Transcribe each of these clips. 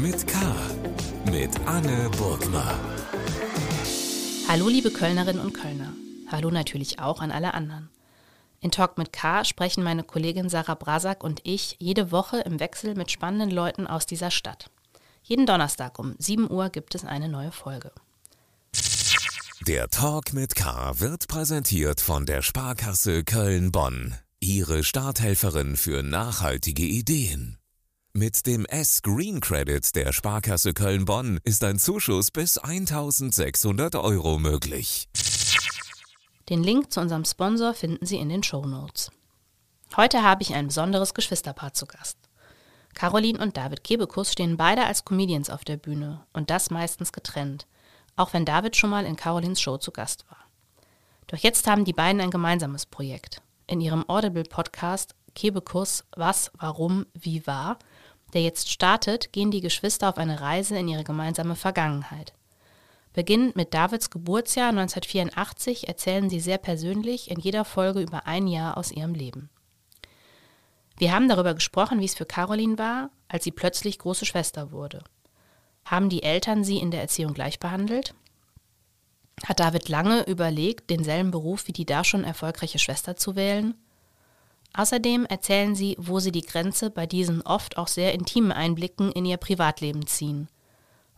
mit K. Mit Anne Burgner. Hallo liebe Kölnerinnen und Kölner. Hallo natürlich auch an alle anderen. In Talk mit K sprechen meine Kollegin Sarah Brasak und ich jede Woche im Wechsel mit spannenden Leuten aus dieser Stadt. Jeden Donnerstag um 7 Uhr gibt es eine neue Folge. Der Talk mit K wird präsentiert von der Sparkasse Köln-Bonn. Ihre Starthelferin für nachhaltige Ideen. Mit dem S-Green Credit der Sparkasse Köln-Bonn ist ein Zuschuss bis 1600 Euro möglich. Den Link zu unserem Sponsor finden Sie in den Show Notes. Heute habe ich ein besonderes Geschwisterpaar zu Gast. Caroline und David Kebekus stehen beide als Comedians auf der Bühne und das meistens getrennt, auch wenn David schon mal in Carolins Show zu Gast war. Doch jetzt haben die beiden ein gemeinsames Projekt. In ihrem Audible-Podcast Kebekus Was, Warum, Wie war der jetzt startet, gehen die Geschwister auf eine Reise in ihre gemeinsame Vergangenheit. Beginnend mit Davids Geburtsjahr 1984 erzählen sie sehr persönlich in jeder Folge über ein Jahr aus ihrem Leben. Wir haben darüber gesprochen, wie es für Caroline war, als sie plötzlich große Schwester wurde. Haben die Eltern sie in der Erziehung gleich behandelt? Hat David lange überlegt, denselben Beruf wie die da schon erfolgreiche Schwester zu wählen? Außerdem erzählen sie, wo sie die Grenze bei diesen oft auch sehr intimen Einblicken in ihr Privatleben ziehen.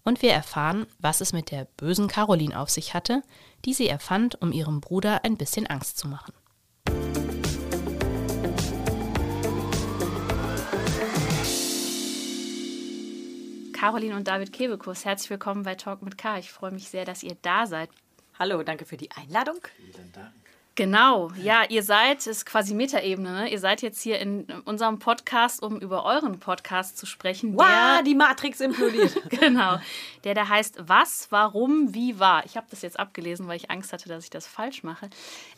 Und wir erfahren, was es mit der bösen Caroline auf sich hatte, die sie erfand, um ihrem Bruder ein bisschen Angst zu machen. Caroline und David Kebekus, herzlich willkommen bei Talk mit K. Ich freue mich sehr, dass ihr da seid. Hallo, danke für die Einladung. Vielen Dank. Genau, ja, ihr seid, ist quasi Metaebene, ne? ihr seid jetzt hier in unserem Podcast, um über euren Podcast zu sprechen. Wow, die Matrix implodiert. genau, der da heißt Was, Warum, Wie war. Ich habe das jetzt abgelesen, weil ich Angst hatte, dass ich das falsch mache.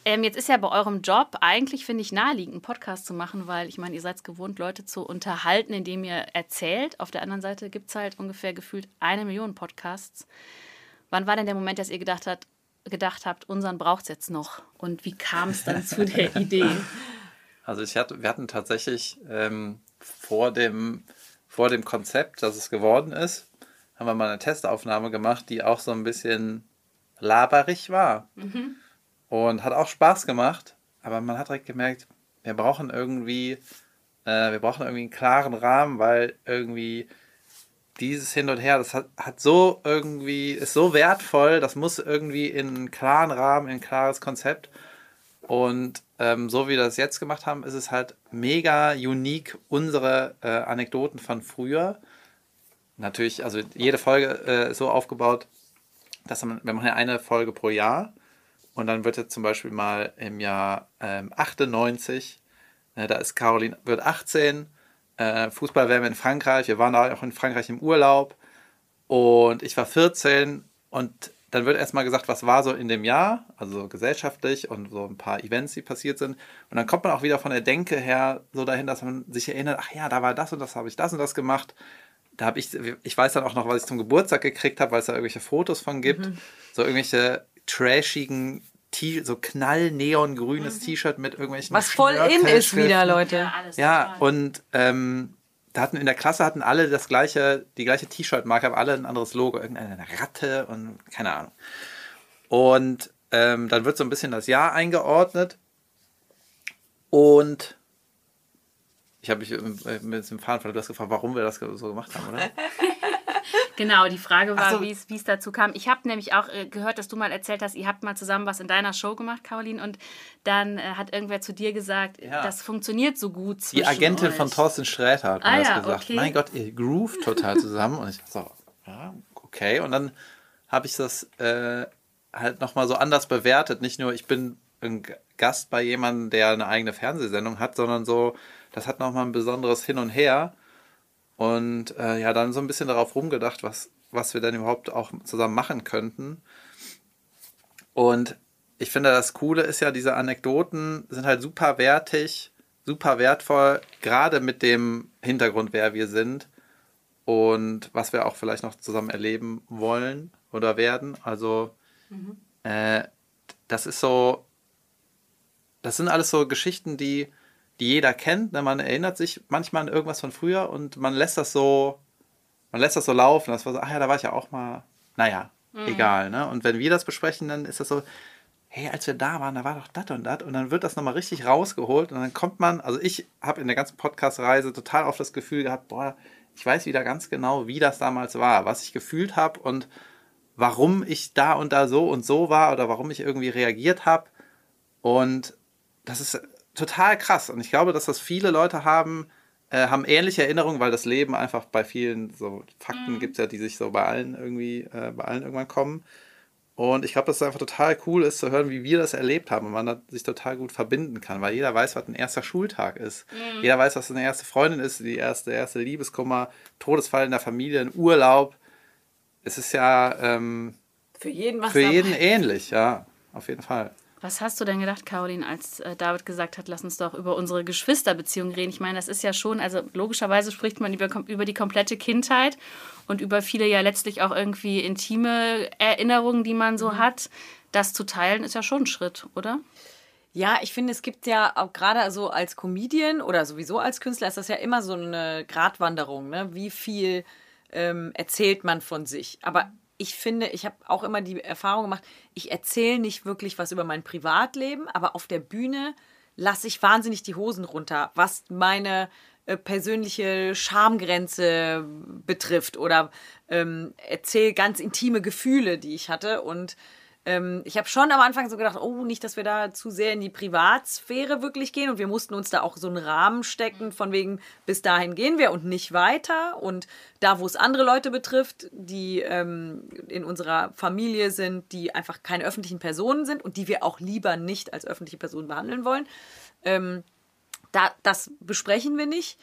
Ähm, jetzt ist ja bei eurem Job eigentlich, finde ich, naheliegend, einen Podcast zu machen, weil ich meine, ihr seid es gewohnt, Leute zu unterhalten, indem ihr erzählt. Auf der anderen Seite gibt es halt ungefähr gefühlt eine Million Podcasts. Wann war denn der Moment, dass ihr gedacht habt, gedacht habt, unseren braucht es jetzt noch? Und wie kam es dann zu der Idee? Also ich hatte, wir hatten tatsächlich ähm, vor, dem, vor dem Konzept, dass es geworden ist, haben wir mal eine Testaufnahme gemacht, die auch so ein bisschen laberig war. Mhm. Und hat auch Spaß gemacht, aber man hat direkt gemerkt, wir brauchen irgendwie, äh, wir brauchen irgendwie einen klaren Rahmen, weil irgendwie dieses Hin und Her, das hat, hat so irgendwie, ist so wertvoll, das muss irgendwie in einen klaren Rahmen, in ein klares Konzept. Und ähm, so wie wir das jetzt gemacht haben, ist es halt mega unique, unsere äh, Anekdoten von früher. Natürlich, also jede Folge äh, ist so aufgebaut, dass man, wir machen ja eine Folge pro Jahr. Und dann wird jetzt zum Beispiel mal im Jahr ähm, 98, äh, da ist Caroline, wird 18 äh, Fußball wären wir in Frankreich. Wir waren da auch in Frankreich im Urlaub. Und ich war 14 und dann wird erstmal gesagt, was war so in dem Jahr, also gesellschaftlich und so ein paar Events, die passiert sind. Und dann kommt man auch wieder von der Denke her so dahin, dass man sich erinnert, ach ja, da war das und das, habe ich das und das gemacht. Da habe ich, ich weiß dann auch noch, was ich zum Geburtstag gekriegt habe, weil es da irgendwelche Fotos von gibt. Mhm. So irgendwelche trashigen so knall-neongrünes mhm. T-Shirt mit irgendwelchen. Was voll in ist wieder, Leute. Ja, ja und ähm, da hatten in der Klasse hatten alle das gleiche, die gleiche T-Shirt-Marke, aber alle ein anderes Logo, irgendeine Ratte und keine Ahnung. Und ähm, dann wird so ein bisschen das Jahr eingeordnet und ich habe mich mit dem Fahren du hast gefragt, warum wir das so gemacht haben, oder? Genau, die Frage war, so. wie es dazu kam. Ich habe nämlich auch äh, gehört, dass du mal erzählt hast, ihr habt mal zusammen was in deiner Show gemacht, Caroline, und dann äh, hat irgendwer zu dir gesagt, ja. das funktioniert so gut zwischen Die Agentin euch. von Thorsten Sträter hat ah, mir ja, das gesagt. Okay. Mein Gott, ihr groovt total zusammen. und ich so, ja, okay. Und dann habe ich das äh, halt nochmal so anders bewertet. Nicht nur, ich bin ein Gast bei jemandem, der eine eigene Fernsehsendung hat, sondern so, das hat nochmal ein besonderes Hin und Her. Und äh, ja, dann so ein bisschen darauf rumgedacht, was, was wir denn überhaupt auch zusammen machen könnten. Und ich finde, das Coole ist ja, diese Anekdoten sind halt super wertig, super wertvoll, gerade mit dem Hintergrund, wer wir sind und was wir auch vielleicht noch zusammen erleben wollen oder werden. Also, mhm. äh, das ist so, das sind alles so Geschichten, die die jeder kennt. Ne? Man erinnert sich manchmal an irgendwas von früher und man lässt das so, man lässt das so laufen. Das war so, ach ja, da war ich ja auch mal, naja, Mhm. egal. Ne? Und wenn wir das besprechen, dann ist das so, hey, als wir da waren, da war doch das und das. Und dann wird das nochmal richtig rausgeholt. Und dann kommt man, also ich habe in der ganzen Podcast-Reise total oft das Gefühl gehabt, boah, ich weiß wieder ganz genau, wie das damals war, was ich gefühlt habe und warum ich da und da so und so war oder warum ich irgendwie reagiert habe. Und das ist total krass. Und ich glaube, dass das viele Leute haben, äh, haben ähnliche Erinnerungen, weil das Leben einfach bei vielen so Fakten gibt ja, die sich so bei allen irgendwie, äh, bei allen irgendwann kommen. Und ich glaube, dass es einfach total cool ist zu hören, wie wir das erlebt haben und man sich total gut verbinden kann, weil jeder weiß, was ein erster Schultag ist. Jeder weiß, was eine erste Freundin ist, die erste, erste Liebeskummer, Todesfall in der Familie, ein Urlaub. Es ist ja ähm, Für jeden was für jeden ähnlich, ja, auf jeden Fall. Was hast du denn gedacht, Caroline, als äh, David gesagt hat, lass uns doch über unsere Geschwisterbeziehung reden? Ich meine, das ist ja schon, also logischerweise spricht man über, über die komplette Kindheit und über viele ja letztlich auch irgendwie intime Erinnerungen, die man so hat. Das zu teilen ist ja schon ein Schritt, oder? Ja, ich finde, es gibt ja auch gerade so als Comedian oder sowieso als Künstler ist das ja immer so eine Gratwanderung, ne? Wie viel ähm, erzählt man von sich? Aber ich finde, ich habe auch immer die Erfahrung gemacht, ich erzähle nicht wirklich was über mein Privatleben, aber auf der Bühne lasse ich wahnsinnig die Hosen runter, was meine äh, persönliche Schamgrenze betrifft oder ähm, erzähle ganz intime Gefühle, die ich hatte. Und ähm, ich habe schon am Anfang so gedacht, oh, nicht, dass wir da zu sehr in die Privatsphäre wirklich gehen. Und wir mussten uns da auch so einen Rahmen stecken, von wegen, bis dahin gehen wir und nicht weiter. Und da, wo es andere Leute betrifft, die ähm, in unserer Familie sind, die einfach keine öffentlichen Personen sind und die wir auch lieber nicht als öffentliche Personen behandeln wollen, ähm, da, das besprechen wir nicht.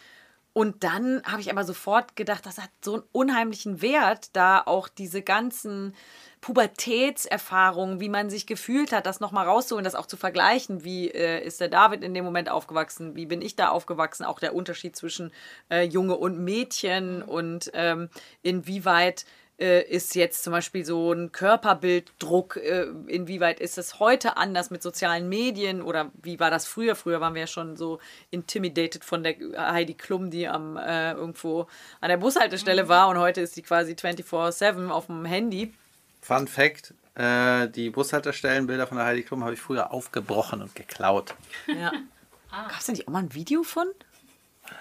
Und dann habe ich aber sofort gedacht, das hat so einen unheimlichen Wert, da auch diese ganzen Pubertätserfahrungen, wie man sich gefühlt hat, das nochmal rauszuholen, das auch zu vergleichen. Wie äh, ist der David in dem Moment aufgewachsen? Wie bin ich da aufgewachsen? Auch der Unterschied zwischen äh, Junge und Mädchen und ähm, inwieweit äh, ist jetzt zum Beispiel so ein Körperbilddruck, äh, inwieweit ist es heute anders mit sozialen Medien oder wie war das früher? Früher waren wir ja schon so intimidated von der Heidi Klum, die am äh, irgendwo an der Bushaltestelle war und heute ist die quasi 24-7 auf dem Handy. Fun Fact: äh, Die Bushaltestellenbilder von der Heidi Klum habe ich früher aufgebrochen und geklaut. Ja. Gab es da nicht auch mal ein Video von?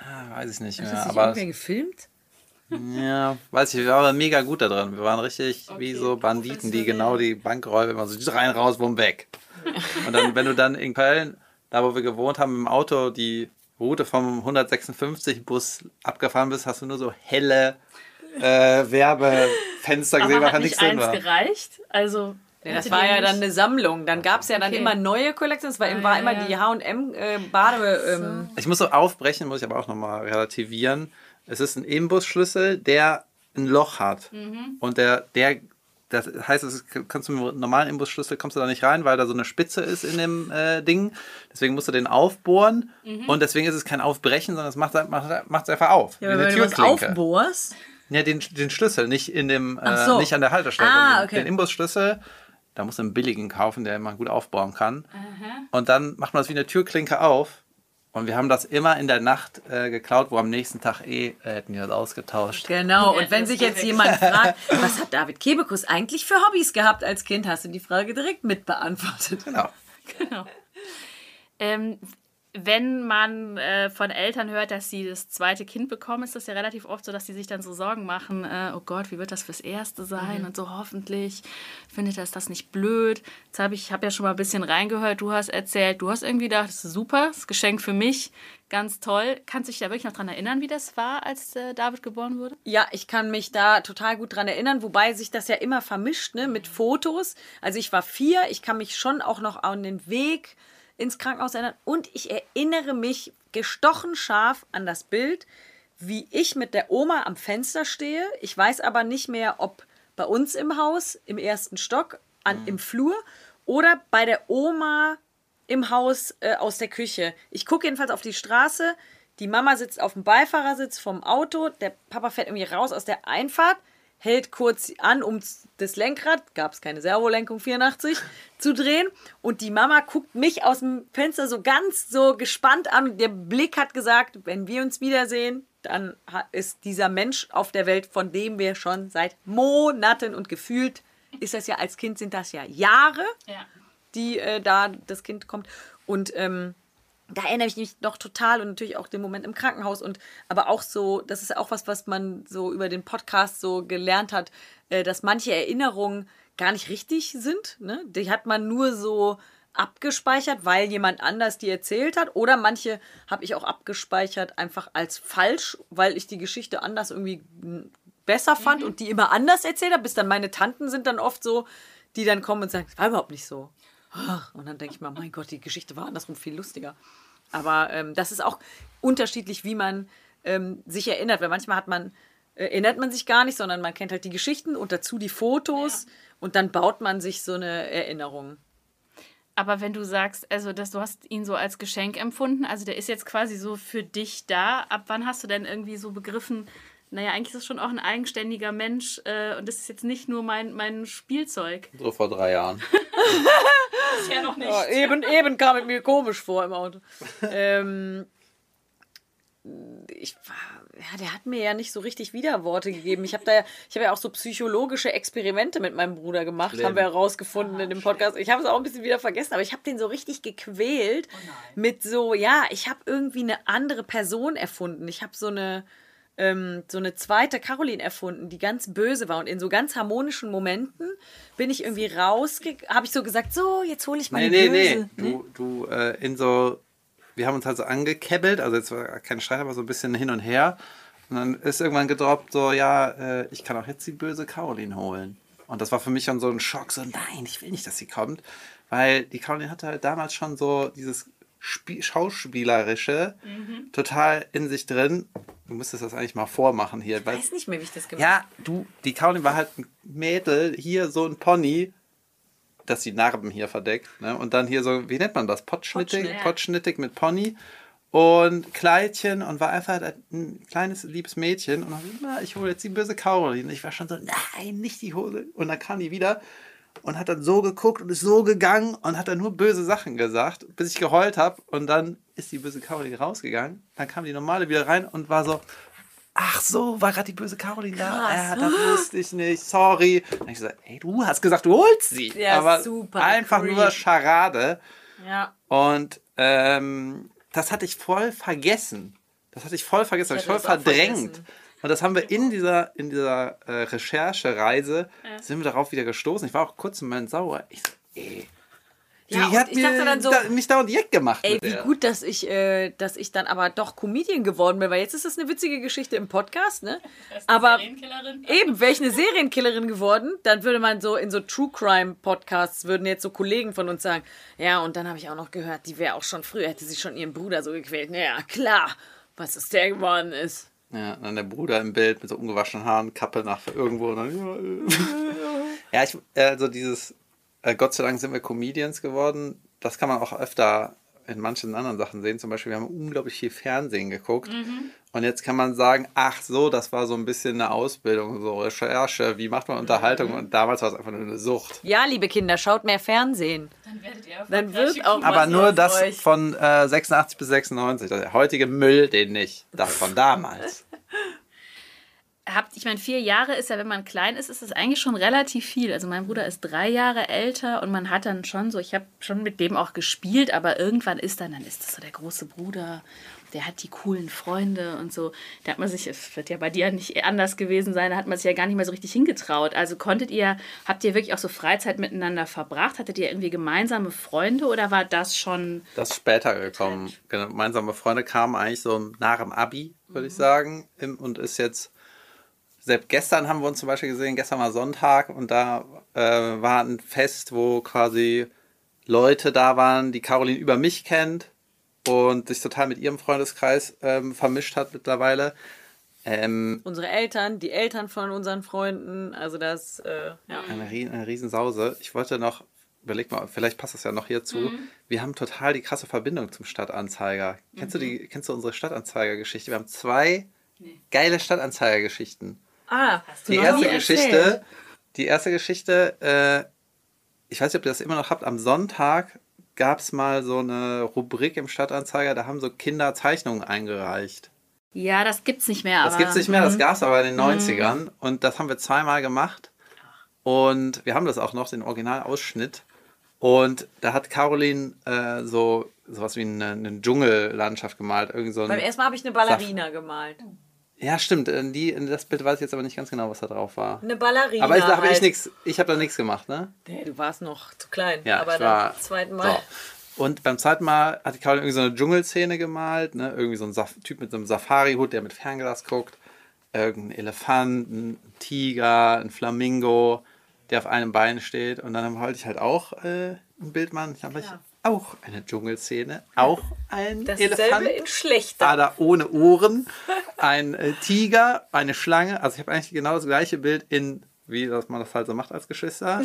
Ah, weiß ich nicht Hat mehr, das nicht aber irgendwer gefilmt? ja, weiß ich, wir waren mega gut da drin. Wir waren richtig wie so Banditen, die genau die Bankräuber immer so rein, raus, bumm, weg. Und dann, wenn du dann in Köln, da wo wir gewohnt haben, im Auto die Route vom 156-Bus abgefahren bist, hast du nur so helle äh, Werbefenster gesehen, was da nichts drin war. gereicht? Also. Ja, das war ja dann eine Sammlung. Dann gab es ja dann Okay. immer neue Kollektionen. Es war, war ja, immer ja. die H&M äh, Bade... Ähm, Ich muss so aufbrechen, muss ich aber auch nochmal relativieren. Es ist ein Imbusschlüssel, der ein Loch hat. Und der, der, das heißt, es kannst du mit einem normalen Imbusschlüssel kommst du da nicht rein, weil da so eine Spitze ist in dem äh, Ding. Deswegen musst du den aufbohren. Und deswegen ist es kein Aufbrechen, sondern es macht es einfach auf. ja, aber wenn du was Türklinke. aufbohrst... Ja, den, den Schlüssel, nicht in dem, äh, so. nicht an der Haltestelle. Ah, okay. Den Imbusschlüssel, da musst du einen billigen kaufen, der man gut aufbauen kann. Und dann macht man das wie eine Türklinke auf. Und wir haben das immer in der Nacht äh, geklaut, wo am nächsten Tag eh äh, hätten wir das ausgetauscht. Genau, und wenn sich jetzt jemand fragt, was hat David Kebekus eigentlich für Hobbys gehabt als Kind, hast du die Frage direkt mitbeantwortet. Genau. Genau. Ähm, wenn man äh, von Eltern hört, dass sie das zweite Kind bekommen, ist das ja relativ oft so, dass sie sich dann so Sorgen machen, äh, oh Gott, wie wird das fürs erste sein und so hoffentlich findet das das nicht blöd. Jetzt habe ich, habe ja schon mal ein bisschen reingehört, du hast erzählt, du hast irgendwie gedacht, das ist super, das Geschenk für mich, ganz toll. Kannst du dich da wirklich noch dran erinnern, wie das war, als äh, David geboren wurde? Ja, ich kann mich da total gut dran erinnern, wobei sich das ja immer vermischt ne, mit Fotos. Also ich war vier, ich kann mich schon auch noch an den Weg ins Krankenhaus erinnern und ich erinnere mich gestochen scharf an das Bild, wie ich mit der Oma am Fenster stehe. Ich weiß aber nicht mehr, ob bei uns im Haus, im ersten Stock, an, im Flur oder bei der Oma im Haus äh, aus der Küche. Ich gucke jedenfalls auf die Straße. Die Mama sitzt auf dem Beifahrersitz vom Auto. Der Papa fährt irgendwie raus aus der Einfahrt, hält kurz an, um das Lenkrad, gab es keine Servolenkung 84, zu drehen. Und die Mama guckt mich aus dem Fenster so ganz so gespannt an. Der Blick hat gesagt, wenn wir uns wiedersehen, dann ist dieser Mensch auf der Welt, von dem wir schon seit Monaten und gefühlt ist das ja als Kind sind das ja Jahre, Ja. die äh, da das Kind kommt. Und ähm, da erinnere ich mich noch total und natürlich auch den Moment im Krankenhaus und aber auch so, das ist auch was, was man so über den Podcast so gelernt hat, äh, dass manche Erinnerungen gar nicht richtig sind. Ne? Die hat man nur so abgespeichert, weil jemand anders die erzählt hat. Oder manche habe ich auch abgespeichert einfach als falsch, weil ich die Geschichte anders irgendwie besser fand und die immer anders erzählt habe. Bis dann meine Tanten sind dann oft so, die dann kommen und sagen, es war überhaupt nicht so. Und dann denke ich mir, mein Gott, die Geschichte war andersrum viel lustiger. Aber ähm, das ist auch unterschiedlich, wie man ähm, sich erinnert. Weil manchmal hat man, äh, erinnert man sich gar nicht, sondern man kennt halt die Geschichten und dazu die Fotos und dann baut man sich so eine Erinnerung. Aber wenn du sagst, also dass du hast ihn so als Geschenk empfunden, also der ist jetzt quasi so für dich da. Ab wann hast du denn irgendwie so begriffen, naja, eigentlich ist es schon auch ein eigenständiger Mensch äh, und das ist jetzt nicht nur mein, mein Spielzeug. So vor drei Jahren. Ist ja noch nicht. Ja, eben, eben kam es mir komisch vor im Auto. ähm, ich war, ja, der hat mir ja nicht so richtig Widerworte gegeben. Ich habe da ja, ich habe ja auch so psychologische Experimente mit meinem Bruder gemacht, Schlimm. haben wir herausgefunden in dem Podcast. Ich habe es auch ein bisschen wieder vergessen, aber ich habe den so richtig gequält mit so, ja, ich habe irgendwie eine andere Person erfunden. Ich habe so eine ähm, so eine zweite Caroline erfunden, die ganz böse war und in so ganz harmonischen Momenten bin ich irgendwie rausgegangen, habe ich so gesagt, so, jetzt hole ich mal Nee, die nee, Böse. nee. Du, du äh, in so, wir haben uns halt so angekebbelt, also jetzt war kein Streit, aber so ein bisschen hin und her. Und dann ist irgendwann gedroppt, so, ja, äh, ich kann auch jetzt die böse Caroline holen. Und das war für mich schon so ein Schock, so, nein, ich will nicht, dass sie kommt. Weil die Caroline hatte halt damals schon so dieses Spie Schauspielerische total in sich drin. Du müsstest das eigentlich mal vormachen hier. Ich weiß nicht mehr, wie ich das gemacht ja, du, die Caroline war halt ein Mädel, hier so ein Pony, das die Narben hier verdeckt. Ne? Und dann hier so, wie nennt man das? Potschnittig, Potschnitt. Potschnittig mit Pony und Kleidchen und war einfach ein kleines, liebes Mädchen. Und dann, na, ich hole jetzt die böse. Und ich war schon so, nein, nicht die Hose. Und dann kam die wieder und hat dann so geguckt und ist so gegangen und hat dann nur böse Sachen gesagt, bis ich geheult habe. Und dann ist die böse Caroline rausgegangen. Dann kam die normale wieder rein und war so, ach so, war gerade die böse Caroline da? Ja, das wusste ich nicht, sorry. Dann hab ich gesagt, ey, du hast gesagt, du holst sie. Ja, Aber super einfach creep. nur Scharade. Ja. Und ähm, das hatte ich voll vergessen. Das hatte ich voll vergessen, Ich ich voll verdrängt. vergessen. Und das haben wir in dieser, in dieser äh, Recherchereise, sind wir darauf wieder gestoßen. Ich war auch kurz im Moment sauer. Ich so, ey, die Ja, hat ich mir dachte dann so, da, mich da und Jeck gemacht. Ey, wie der. gut, dass ich, äh, dass ich dann aber doch Comedian geworden bin, weil jetzt ist das eine witzige Geschichte im Podcast, ne? Aber eben, wäre ich eine Serienkillerin geworden, dann würde man so in so True Crime Podcasts würden jetzt so Kollegen von uns sagen, ja, und dann habe ich auch noch gehört, die wäre auch schon früher, hätte sie schon ihren Bruder so gequält. Naja, klar, was es der geworden ist. Ja, und dann der Bruder im Bild mit so ungewaschenen Haaren, Kappe nach irgendwo. Und dann, ja, ich, also dieses, äh, Gott sei Dank sind wir Comedians geworden. Das kann man auch öfter in manchen anderen Sachen sehen. Zum Beispiel, wir haben unglaublich viel Fernsehen geguckt. Und jetzt kann man sagen, ach so, das war so ein bisschen eine Ausbildung, so Recherche, wie macht man Unterhaltung? Und damals war es einfach nur eine Sucht. Ja, liebe Kinder, schaut mehr Fernsehen. Dann werdet ihr Dann wird auch Aber nur das euch. von äh, 86 bis 96. Der heutige Müll, den nicht. Das von damals. Habt, ich meine, vier Jahre ist ja, wenn man klein ist, ist das eigentlich schon relativ viel. Also mein Bruder ist drei Jahre älter und man hat dann schon so, ich habe schon mit dem auch gespielt, aber irgendwann ist dann, dann ist das so der große Bruder, der hat die coolen Freunde und so. Da hat man sich, es wird ja bei dir nicht anders gewesen sein, da hat man sich ja gar nicht mehr so richtig hingetraut. Also konntet ihr, habt ihr wirklich auch so Freizeit miteinander verbracht? Hattet ihr irgendwie gemeinsame Freunde oder war das schon Das ist später gekommen. Gemeinsame Freunde kamen eigentlich so nach dem Abi, würde ich sagen. Und ist jetzt, selbst gestern haben wir uns zum Beispiel gesehen, gestern war Sonntag und da äh, war ein Fest, wo quasi Leute da waren, die Caroline über mich kennt und sich total mit ihrem Freundeskreis ähm, vermischt hat mittlerweile. Ähm, Unsere Eltern, die Eltern von unseren Freunden, also das, äh, ja. Eine, Rie- eine Riesensause. Ich wollte noch, überleg mal, vielleicht passt das ja noch hierzu. Mhm. Wir haben total die krasse Verbindung zum Stadtanzeiger. Kennst du die, kennst du unsere Stadtanzeiger-Geschichte? Wir haben zwei geile Stadtanzeiger-Geschichten. Ah, Die noch erste nie Geschichte, erzählt. die erste Geschichte, äh, ich weiß nicht, ob ihr das immer noch habt, am Sonntag gab es mal so eine Rubrik im Stadtanzeiger, da haben so Kinder Zeichnungen eingereicht. Ja, das gibt's nicht mehr. Das aber, gibt es nicht mehr, das Mhm. gab es aber in den 90ern. Und das haben wir zweimal gemacht. Und wir haben das auch noch, den Originalausschnitt. Und da hat Caroline äh, so sowas wie eine, eine Dschungellandschaft gemalt. Irgend so ein, Beim ersten Mal habe ich eine Ballerina gemalt. Ja, stimmt. In, die, in das Bild weiß ich jetzt aber nicht ganz genau, was da drauf war. Eine Ballerina. Aber ich, da habe ich halt. nichts, ich habe da nichts gemacht, ne? Nee, du warst noch zu klein. Ja, aber ich war, beim zweiten Mal. So. Und beim zweiten Mal hat die Caroline irgendwie so eine Dschungelszene gemalt, ne? Irgendwie so ein Saf Typ mit so einem Safari-Hut, der mit Fernglas guckt. Irgendein Elefant, ein Tiger, ein Flamingo, der auf einem Bein steht. Und dann wollte ich halt auch äh, ein Bild machen. Ich habe Ja. Auch eine Dschungelszene, auch ein Dasselbe Elefant. in schlechter. Aber ohne Ohren, ein äh, Tiger, eine Schlange. Also ich habe eigentlich genau das gleiche Bild in, wie das man das halt so macht als Geschwister.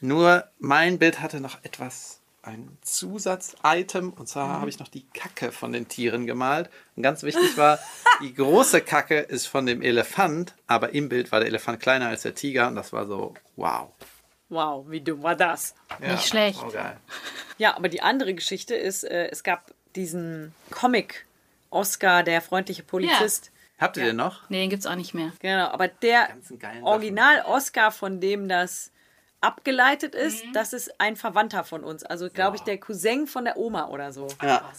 Nur mein Bild hatte noch etwas, ein Zusatzitem. Und zwar habe ich noch die Kacke von den Tieren gemalt. Und ganz wichtig war, die große Kacke ist von dem Elefant, aber im Bild war der Elefant kleiner als der Tiger. Und das war so, wow. Wow, wie dumm war das? Ja, Nicht schlecht. Oh, geil. Ja, aber die andere Geschichte ist, äh, es gab diesen Comic Oscar, der freundliche Polizist. Habt ihr den noch? Nee, den gibt's auch nicht mehr. Genau, aber der Ganzen geilen Original Oscar, von dem das abgeleitet ist, Mhm. das ist ein Verwandter von uns. Also, glaube ich, der Cousin von der Oma oder so. Ja.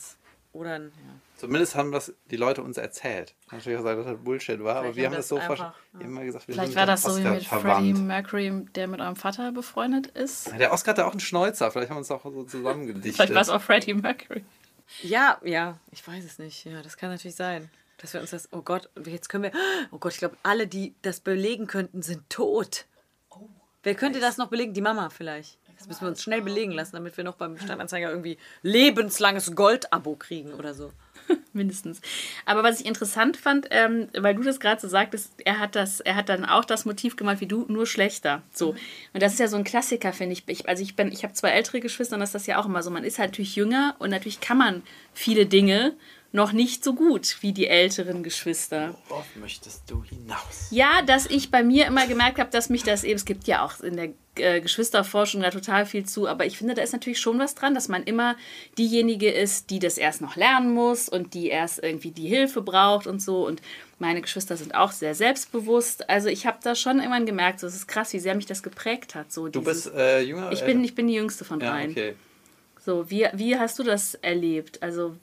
Oder ein, ja. Zumindest haben das die Leute uns erzählt. Natürlich auch sein, dass das Bullshit war, aber Vielleicht wir haben das das so einfach, verstanden. Immer gesagt, wir Vielleicht sind war das so wie mit Freddie. Mercury, der mit eurem Vater befreundet ist. Der Oscar hatte auch einen Schnäuzer, vielleicht haben wir uns auch so zusammengedichtet. Vielleicht war es auch Freddie Mercury. ja, ja, ich weiß es nicht. Ja, das kann natürlich sein. Dass wir uns das, oh Gott, jetzt können wir, oh Gott, ich glaube, alle, die das belegen könnten, sind tot. Wer könnte das noch belegen? Die Mama vielleicht. Das müssen wir uns schnell belegen lassen, damit wir noch beim Standanzeiger irgendwie lebenslanges Goldabo kriegen oder so. Mindestens. Aber was ich interessant fand, ähm, weil du das gerade so sagtest, er hat das, er hat dann auch das Motiv gemalt wie du, nur schlechter. So. Und das ist ja so ein Klassiker, finde ich. ich. Also ich bin, ich habe zwei ältere Geschwister und das ist das ja auch immer so. Man ist halt natürlich jünger und natürlich kann man viele Dinge noch nicht so gut wie die älteren Geschwister. Worauf möchtest du hinaus? Ja, dass ich bei mir immer gemerkt habe, dass mich das eben, es gibt ja auch in der äh, Geschwisterforschung da total viel zu, aber ich finde, da ist natürlich schon was dran, dass man immer diejenige ist, die das erst noch lernen muss und die erst irgendwie die Hilfe braucht und so. Und meine Geschwister sind auch sehr selbstbewusst. Also ich habe da schon irgendwann gemerkt, so, es ist krass, wie sehr mich das geprägt hat. So Du dieses- bist äh, jünger? ich bin, ich bin die jüngste von Ja, dreien. okay. So, wie, wie hast du das erlebt? Also,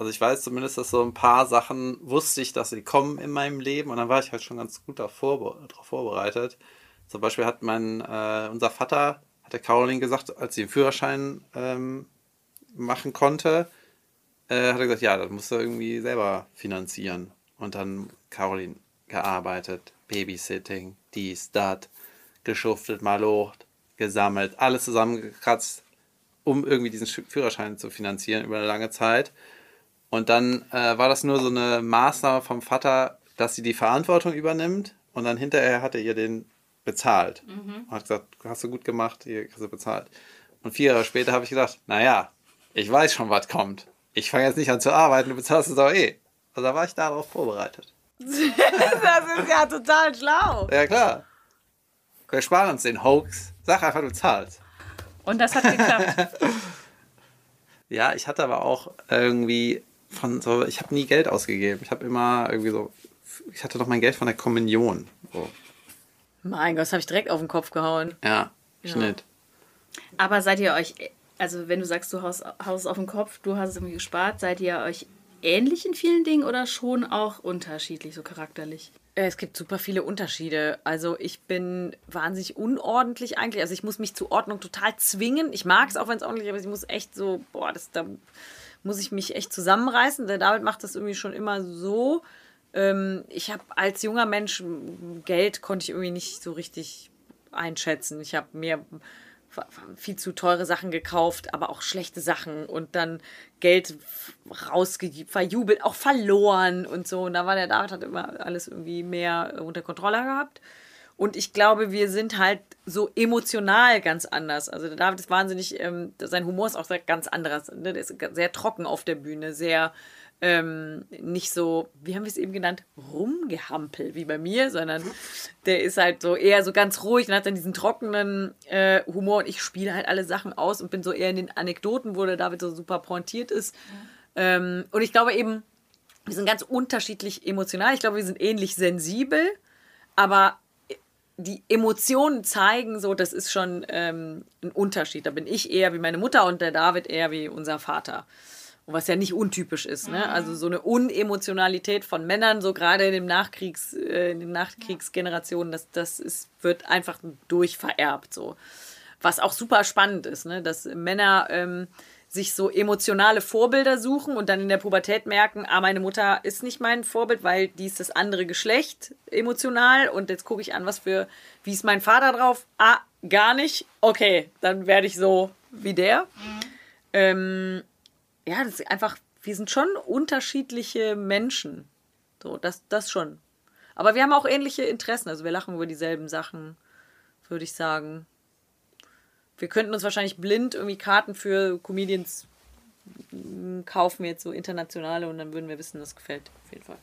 Also ich weiß zumindest, dass so ein paar Sachen wusste ich, dass sie kommen in meinem Leben und dann war ich halt schon ganz gut darauf vorbe darauf vorbereitet. Zum Beispiel hat mein, äh, unser Vater, hat der Caroline gesagt, als sie den Führerschein ähm, machen konnte, äh, hat er gesagt, ja, das musst du irgendwie selber finanzieren. Und dann Caroline gearbeitet, Babysitting, dies, das, geschuftet, malocht, gesammelt, alles zusammengekratzt, um irgendwie diesen Sch- Führerschein zu finanzieren über eine lange Zeit. Und dann äh, war das nur so eine Maßnahme vom Vater, dass sie die Verantwortung übernimmt und dann hinterher hat er ihr den bezahlt. Und hat gesagt, hast du gut gemacht, hier hast du bezahlt. Und vier Jahre später habe ich gedacht, naja, ich weiß schon, was kommt. Ich fange jetzt nicht an zu arbeiten, du bezahlst es auch eh. Also da war ich darauf vorbereitet. Das ist ja total schlau. Ja klar. Wir sparen uns den Hoax. Sag einfach, du zahlst. und das hat geklappt. Ja, ich hatte aber auch irgendwie von so, ich habe nie Geld ausgegeben. Ich habe immer irgendwie so, ich hatte noch mein Geld von der Kommunion. So. Mein Gott, das habe ich direkt auf den Kopf gehauen. Ja, Schnitt. Aber seid ihr euch, also wenn du sagst, du haust, haust es auf den Kopf, du hast es irgendwie gespart, seid ihr euch ähnlich in vielen Dingen oder schon auch unterschiedlich, so charakterlich? Äh, Es gibt super viele Unterschiede. Also ich bin wahnsinnig unordentlich eigentlich. Also ich muss mich zur Ordnung total zwingen. Ich mag es auch, wenn es ordentlich ist, aber ich muss echt so, boah, das, da muss ich mich echt zusammenreißen. Der David macht das irgendwie schon immer so. Ähm, ich habe als junger Mensch Geld konnte ich irgendwie nicht so richtig einschätzen. Ich habe mir viel zu teure Sachen gekauft, aber auch schlechte Sachen und dann Geld rausgegeben, verjubelt, auch verloren und so. Und da war der David hat immer alles irgendwie mehr unter Kontrolle gehabt. Und ich glaube, wir sind halt so emotional ganz anders. Also der David ist wahnsinnig, ähm, sein Humor ist auch sehr, ganz anderes. Ne? Der ist sehr trocken auf der Bühne, sehr ähm, nicht so, wie haben wir es eben genannt, rumgehampel wie bei mir, sondern der ist halt so eher so ganz ruhig und hat dann diesen trockenen äh, Humor und ich spiele halt alle Sachen aus und bin so eher in den Anekdoten, wo der David so super pointiert ist. Ähm, und ich glaube eben, wir sind ganz unterschiedlich emotional. Ich glaube, wir sind ähnlich sensibel, aber die Emotionen zeigen so, das ist schon ähm, ein Unterschied. Da bin ich eher wie meine Mutter und der David eher wie unser Vater. Und was ja nicht untypisch ist. Ne? Mhm. Also so eine Unemotionalität von Männern, so gerade in, dem Nachkriegs, äh, in den Nachkriegsgenerationen, das, das ist, wird einfach durchvererbt. So. Was auch super spannend ist, ne? dass Männer ähm, sich so emotionale Vorbilder suchen und dann in der Pubertät merken, ah, meine Mutter ist nicht mein Vorbild, weil die ist das andere Geschlecht emotional und jetzt gucke ich an, was für, wie ist mein Vater drauf? Ah, gar nicht. Okay, dann werde ich so wie der. Ähm, ja, das ist einfach, wir sind schon unterschiedliche Menschen. So, das, das schon. Aber wir haben auch ähnliche Interessen. Also wir lachen über dieselben Sachen, würde ich sagen. Wir könnten uns wahrscheinlich blind irgendwie Karten für Comedians mm, kaufen, jetzt so internationale, und dann würden wir wissen, das gefällt auf jeden Fall.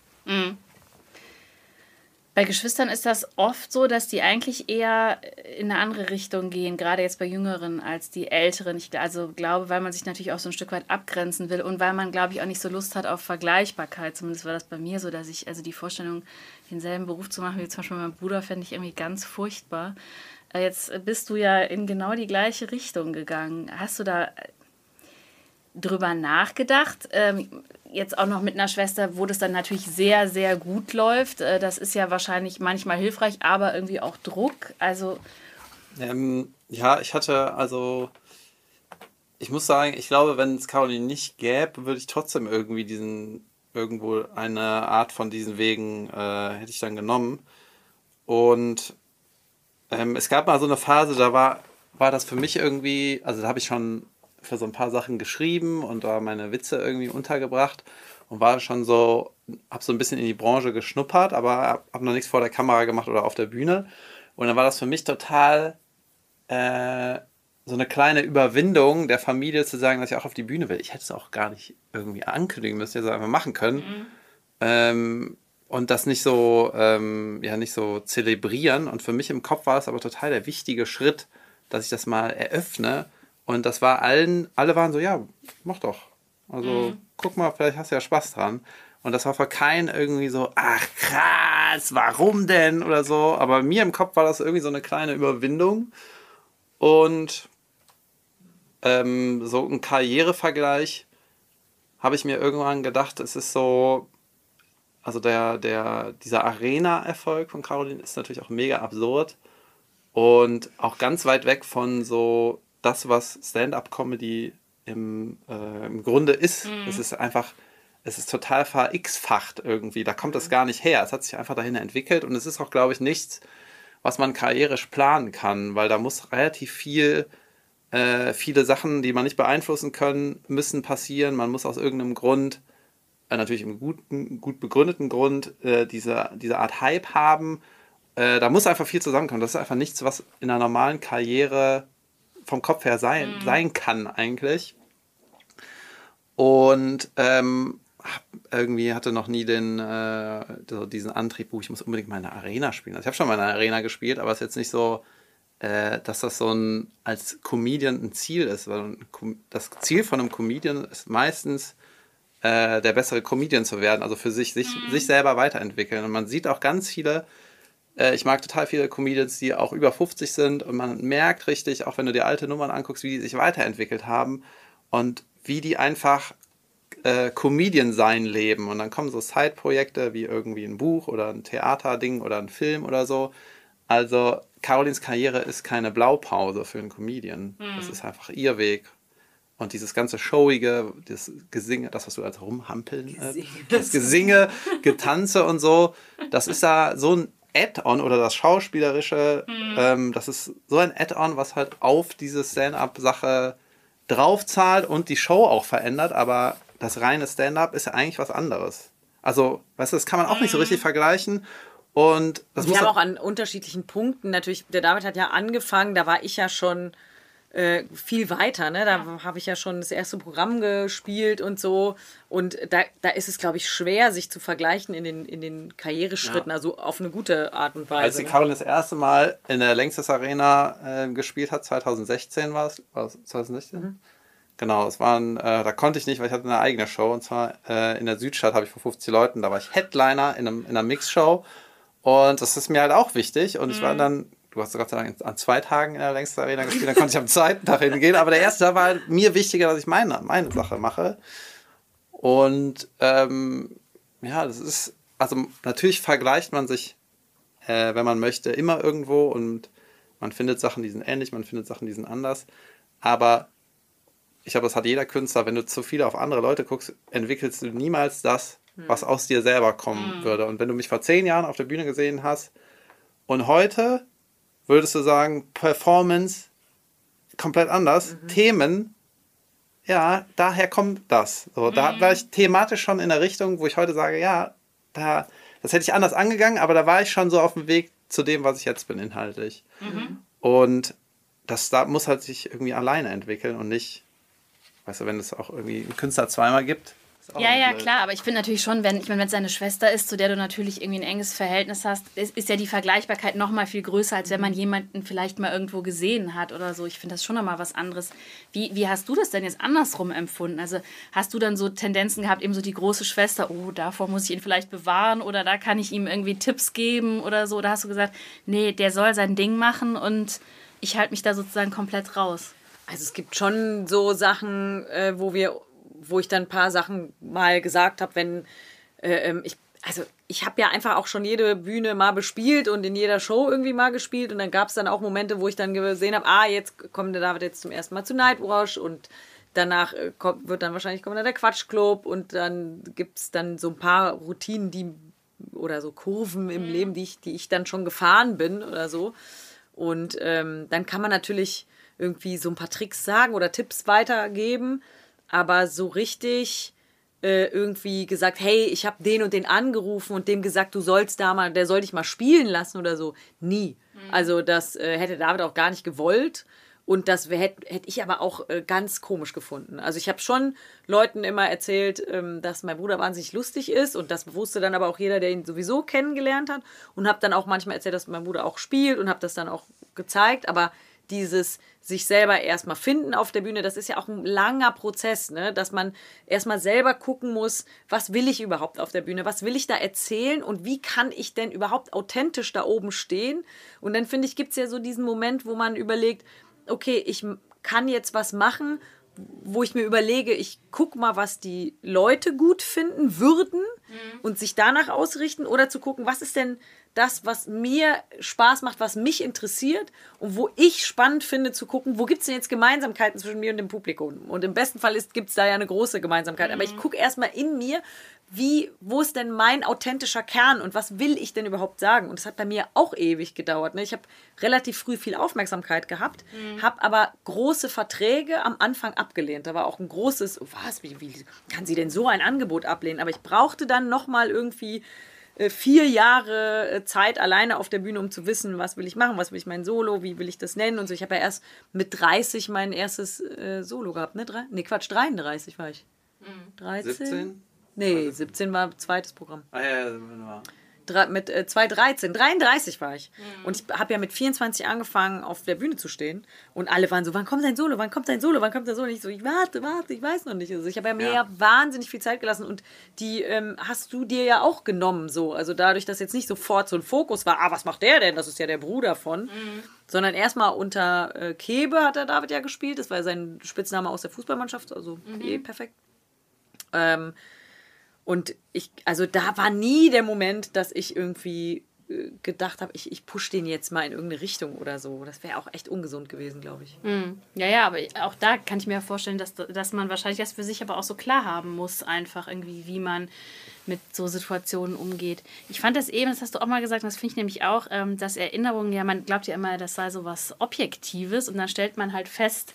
Bei Geschwistern ist das oft so, dass die eigentlich eher in eine andere Richtung gehen, gerade jetzt bei Jüngeren als die Älteren. Ich also glaube, weil man sich natürlich auch so ein Stück weit abgrenzen will und weil man, glaube ich, auch nicht so Lust hat auf Vergleichbarkeit. Zumindest war das bei mir so, dass ich, also die Vorstellung, denselben Beruf zu machen wie zum Beispiel mein Bruder, fände ich irgendwie ganz furchtbar. Äh, Jetzt bist du ja in genau die gleiche Richtung gegangen. Hast du da drüber nachgedacht. Ähm, jetzt auch noch mit einer Schwester, wo das dann natürlich sehr, sehr gut läuft. Äh, das ist ja wahrscheinlich manchmal hilfreich, aber irgendwie auch Druck. Also, Ähm, ja, ich hatte also, ich muss sagen, ich glaube, wenn es Caroline nicht gäbe, würde ich trotzdem irgendwie diesen, irgendwo eine Art von diesen Wegen äh, hätte ich dann genommen. Und ähm, es gab mal so eine Phase, da war, war das für mich irgendwie, also da habe ich schon für so ein paar Sachen geschrieben und da meine Witze irgendwie untergebracht und war schon so, habe so ein bisschen in die Branche geschnuppert, aber habe hab noch nichts vor der Kamera gemacht oder auf der Bühne. Und dann war das für mich total äh, so eine kleine Überwindung der Familie zu sagen, dass ich auch auf die Bühne will. Ich hätte es auch gar nicht irgendwie ankündigen müssen, ich hätte es einfach machen können. Ähm, und das nicht so, ähm, ja, nicht so zelebrieren. Und für mich im Kopf war es aber total der wichtige Schritt, dass ich das mal eröffne. Und das war allen, alle waren so, ja, mach doch. Also guck mal, vielleicht hast du ja Spaß dran. Und das war für keinen irgendwie so, ach krass, warum denn? Oder so. Aber mir im Kopf war das irgendwie so eine kleine Überwindung. Und ähm, so ein Karrierevergleich habe ich mir irgendwann gedacht, es ist so, also der, der, dieser Arena-Erfolg von Caroline ist natürlich auch mega absurd und auch ganz weit weg von so das, was Stand-up-Comedy im, äh, im Grunde ist. Es ist einfach, es ist total ver-X-facht irgendwie. Da kommt das gar nicht her. Es hat sich einfach dahin entwickelt und es ist auch, glaube ich, nichts, was man karrierisch planen kann, weil da muss relativ viel, äh, viele Sachen, die man nicht beeinflussen können, müssen passieren. Man muss aus irgendeinem Grund, natürlich im guten, gut begründeten Grund, äh, diese, diese Art Hype haben. Äh, da muss einfach viel zusammenkommen. Das ist einfach nichts, was in einer normalen Karriere vom Kopf her sein, sein kann eigentlich. Und ähm, irgendwie hatte noch nie den, äh, so diesen Antrieb, wo ich muss unbedingt einer Arena spielen. Also ich habe schon mal in einer Arena gespielt, aber es ist jetzt nicht so, äh, dass das so ein als Comedian ein Ziel ist. Weil das Ziel von einem Comedian ist meistens äh, der bessere Comedian zu werden, also für sich, sich, sich selber weiterentwickeln. Und man sieht auch ganz viele, äh, ich mag total viele Comedians, die auch über 50 sind und man merkt richtig, auch wenn du dir alte Nummern anguckst, wie die sich weiterentwickelt haben und wie die einfach äh, Comedian sein leben. Und dann kommen so Side-Projekte wie irgendwie ein Buch oder ein Theaterding oder ein Film oder so. Also Carolins Karriere ist keine Blaupause für einen Comedian. Das ist einfach ihr Weg. Und dieses ganze Showige, das Gesinge, das, was du als rumhampeln, äh, das Gesinge, Getanze und so, das ist da so ein Add-on oder das Schauspielerische, ähm, das ist so ein Add-on, was halt auf diese Stand-up-Sache draufzahlt und die Show auch verändert, aber das reine Stand-up ist ja eigentlich was anderes. Also, weißt du, das kann man auch nicht so richtig vergleichen. Und das Wir muss haben auch an unterschiedlichen Punkten natürlich, der David hat ja angefangen, da war ich ja schon äh, viel weiter, ne? Da habe ich ja schon das erste Programm gespielt und so. Und da, da ist es, glaube ich, schwer, sich zu vergleichen in den, in den Karriereschritten, Ja. also auf eine gute Art und Als Weise. die ne? Caroline das erste Mal in der Längstes Arena äh, gespielt hat, 2016 war es, war es 2016? Genau, es waren, äh, da konnte ich nicht, weil ich hatte eine eigene Show und zwar äh, in der Südstadt habe ich vor 50 Leuten, da war ich Headliner in, einem, in einer Mixshow und das ist mir halt auch wichtig und ich war dann, du hast Gott sei Dank an zwei Tagen in der längsten Arena gespielt, dann konnte ich am zweiten Tag hingehen, aber der erste Tag war halt mir wichtiger, dass ich meine, meine Sache mache. Und ähm, ja, das ist, also natürlich vergleicht man sich, äh, wenn man möchte, immer irgendwo und man findet Sachen, die sind ähnlich, man findet Sachen, die sind anders, aber ich glaube, das hat jeder Künstler, wenn du zu viel auf andere Leute guckst, entwickelst du niemals das, was aus dir selber kommen würde. Und wenn du mich vor zehn Jahren auf der Bühne gesehen hast und heute würdest du sagen, Performance komplett anders, Themen, ja, daher kommt das. So, Da war ich thematisch schon in der Richtung, wo ich heute sage, ja, da, das hätte ich anders angegangen, aber da war ich schon so auf dem Weg zu dem, was ich jetzt bin, inhaltlich. Und das da muss halt sich irgendwie alleine entwickeln und nicht Weißt du, wenn es auch irgendwie einen Künstler zweimal gibt. Ja, ja, blöd. klar, aber ich finde natürlich schon, wenn ich meine, wenn es deine Schwester ist, zu der du natürlich irgendwie ein enges Verhältnis hast, ist, ist ja die Vergleichbarkeit noch mal viel größer, als wenn man jemanden vielleicht mal irgendwo gesehen hat oder so. Ich finde das schon noch mal was anderes. Wie, wie hast du das denn jetzt andersrum empfunden? Also hast du dann so Tendenzen gehabt, eben so die große Schwester, oh, davor muss ich ihn vielleicht bewahren oder da kann ich ihm irgendwie Tipps geben oder so? Oder hast du gesagt, nee, der soll sein Ding machen und ich halte mich da sozusagen komplett raus? Also es gibt schon so Sachen, äh, wo wir, wo ich dann ein paar Sachen mal gesagt habe, wenn äh, ähm, ich, also ich habe ja einfach auch schon jede Bühne mal bespielt und in jeder Show irgendwie mal gespielt. Und dann gab es dann auch Momente, wo ich dann gesehen habe, ah, jetzt kommt der David jetzt zum ersten Mal zu Nightwash und danach äh, kommt, wird dann wahrscheinlich kommen dann der Quatschclub und dann gibt es dann so ein paar Routinen, die oder so Kurven im Leben, die ich, die ich dann schon gefahren bin oder so. Und ähm, dann kann man natürlich irgendwie so ein paar Tricks sagen oder Tipps weitergeben, aber so richtig äh, irgendwie gesagt, hey, ich habe den und den angerufen und dem gesagt, du sollst da mal, der soll dich mal spielen lassen oder so. Nie. Also das äh, hätte David auch gar nicht gewollt. Und das hätte hätt ich aber auch äh, ganz komisch gefunden. Also ich habe schon Leuten immer erzählt, ähm, dass mein Bruder wahnsinnig lustig ist und das wusste dann aber auch jeder, der ihn sowieso kennengelernt hat. Und habe dann auch manchmal erzählt, dass mein Bruder auch spielt und habe das dann auch gezeigt. Aber dieses sich selber erstmal finden auf der Bühne, das ist ja auch ein langer Prozess, ne? dass man erstmal selber gucken muss, was will ich überhaupt auf der Bühne, was will ich da erzählen und wie kann ich denn überhaupt authentisch da oben stehen. Und dann finde ich, gibt es ja so diesen Moment, wo man überlegt, okay, ich kann jetzt was machen, wo ich mir überlege, ich guck mal, was die Leute gut finden würden und sich danach ausrichten oder zu gucken, was ist denn das, was mir Spaß macht, was mich interessiert und wo ich spannend finde zu gucken, wo gibt es denn jetzt Gemeinsamkeiten zwischen mir und dem Publikum? Und im besten Fall gibt es da ja eine große Gemeinsamkeit. Aber ich gucke erstmal in mir, wie, wo ist denn mein authentischer Kern und was will ich denn überhaupt sagen? Und es hat bei mir auch ewig gedauert. Ne? Ich habe relativ früh viel Aufmerksamkeit gehabt, habe aber große Verträge am Anfang abgelehnt. Da war auch ein großes, was, wie, wie kann sie denn so ein Angebot ablehnen? Aber ich brauchte dann nochmal irgendwie vier Jahre äh, Zeit alleine auf der Bühne, um zu wissen, was will ich machen, was will ich mein Solo, wie will ich das nennen und so. Ich habe ja erst mit 30 mein erstes äh, Solo gehabt, ne? Drei, nee, Quatsch, 33 war ich. 13? 17? Nee, 17 war zweites Programm. Ah ja, ja, mit äh, 213, 33 war ich. Und ich habe ja mit 24 angefangen, auf der Bühne zu stehen. Und alle waren so, wann kommt dein Solo, wann kommt dein Solo, wann kommt dein Solo? Und ich so, ich warte, warte, ich weiß noch nicht. Also ich habe ja mir Ja. wahnsinnig viel Zeit gelassen und die ähm, hast du dir ja auch genommen so. Also dadurch, dass jetzt nicht sofort so ein Fokus war, ah, was macht der denn? Das ist ja der Bruder von. Sondern erstmal unter äh, Kebe hat der David ja gespielt. Das war ja sein Spitzname aus der Fußballmannschaft. Also eh perfekt. Ähm, und ich, also da war nie der Moment, dass ich irgendwie äh, gedacht habe, ich, ich push den jetzt mal in irgendeine Richtung oder so. Das wäre auch echt ungesund gewesen, glaube ich. Ja, ja, aber auch da kann ich mir vorstellen, dass, dass man wahrscheinlich das für sich aber auch so klar haben muss, einfach irgendwie, wie man mit so Situationen umgeht. Ich fand das eben, das hast du auch mal gesagt, das finde ich nämlich auch, ähm, dass Erinnerungen, ja, man glaubt ja immer, das sei so was Objektives und dann stellt man halt fest,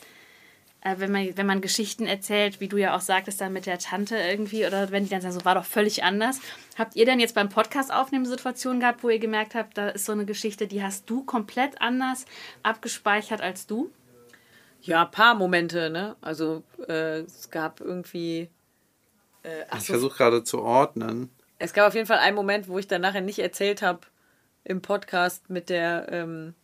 wenn, man, wenn man Geschichten erzählt, wie du ja auch sagtest, dann mit der Tante irgendwie, oder wenn die dann sagen, so war doch völlig anders. Habt ihr denn jetzt beim Podcast aufnehmen Situationen gehabt, wo ihr gemerkt habt, da ist so eine Geschichte, die hast du komplett anders abgespeichert als du? Ja, ein paar Momente, ne? Also äh, es gab irgendwie. Äh, ach Ich versuche gerade zu ordnen. es gab auf jeden Fall einen Moment, wo ich dann nachher nicht erzählt habe im Podcast mit der. Ähm,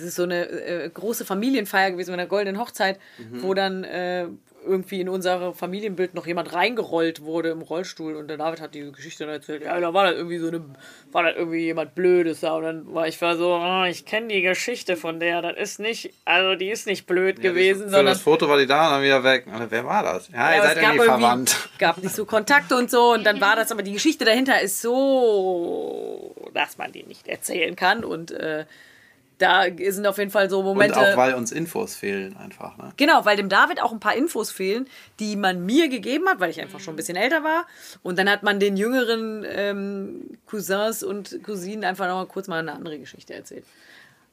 es ist so eine äh, große Familienfeier gewesen mit einer goldenen Hochzeit, wo dann äh, irgendwie in unser Familienbild noch jemand reingerollt wurde im Rollstuhl und der David hat die Geschichte dann erzählt, ja, da war das irgendwie so eine, war das irgendwie jemand Blödes da und dann war ich war so, oh, ich kenne die Geschichte von der, das ist nicht, also die ist nicht blöd ja, gewesen, für sondern... das Foto war die da und dann wieder weg. Und wer war das? Ja, ja ihr seid irgendwie verwandt. gab nicht so Kontakte und so und dann war das, aber die Geschichte dahinter ist so, dass man die nicht erzählen kann und äh, da sind auf jeden Fall so Momente. Und auch weil uns Infos fehlen einfach. Ne? Genau, weil dem David auch ein paar Infos fehlen, die man mir gegeben hat, weil ich einfach schon ein bisschen älter war. Und dann hat man den jüngeren ähm, Cousins und Cousinen einfach noch mal kurz mal eine andere Geschichte erzählt.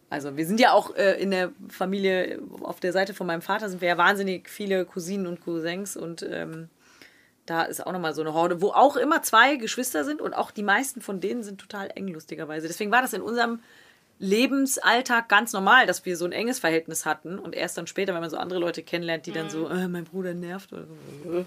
Also wir sind ja auch äh, in der Familie, auf der Seite von meinem Vater sind wir ja wahnsinnig viele Cousinen und Cousins und ähm, da ist auch nochmal so eine Horde, wo auch immer zwei Geschwister sind und auch die meisten von denen sind total eng, lustigerweise. Deswegen war das in unserem Lebensalltag ganz normal, dass wir so ein enges Verhältnis hatten und erst dann später, wenn man so andere Leute kennenlernt, die dann so, äh, mein Bruder nervt oder so.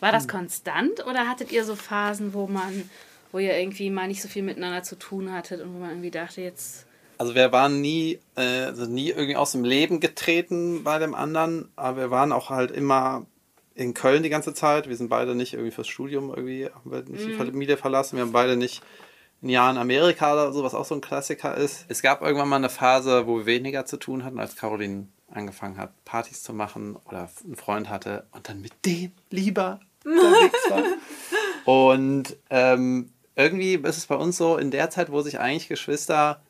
War das konstant oder hattet ihr so Phasen, wo man, wo ihr irgendwie mal nicht so viel miteinander zu tun hattet und wo man irgendwie dachte, jetzt. Also wir waren nie, äh, also nie irgendwie aus dem Leben getreten bei dem anderen, aber wir waren auch halt immer in Köln die ganze Zeit. Wir sind beide nicht irgendwie fürs Studium irgendwie, haben wir nicht mm. die Familie verlassen. Wir haben beide nicht Jahr in Amerika oder so, was auch so ein Klassiker ist. Es gab irgendwann mal eine Phase, wo wir weniger zu tun hatten, als Caroline angefangen hat, Partys zu machen oder einen Freund hatte und dann mit dem lieber unterwegs war. und ähm, irgendwie ist es bei uns so, in der Zeit, wo sich eigentlich Geschwister